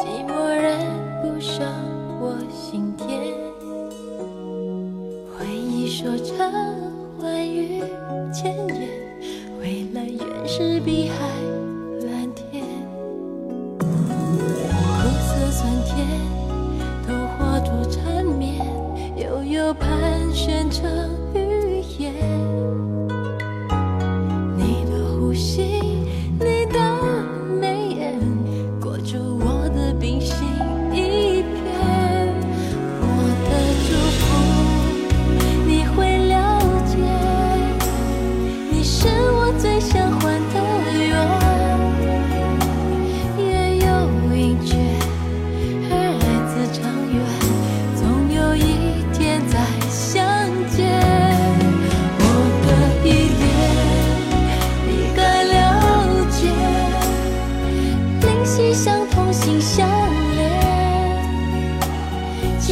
寂寞染不上我心田回忆说着万语千言。未来原是碧海蓝天。苦涩酸甜都化作缠绵悠悠盘旋成寓言。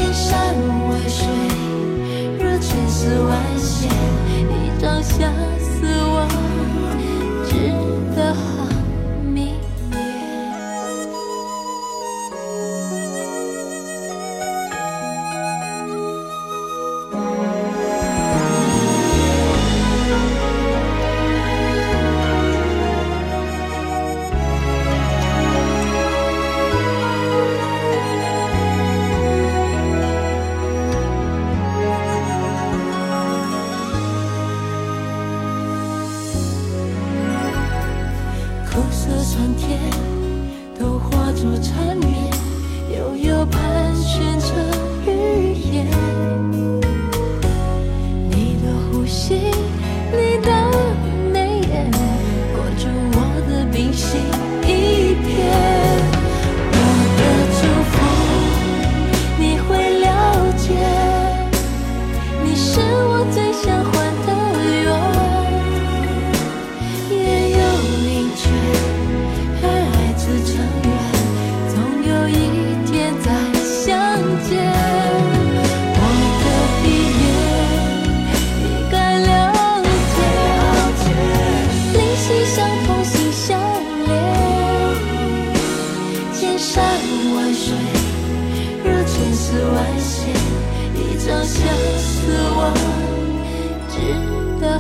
千山万水若千丝万线一朝相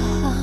あ。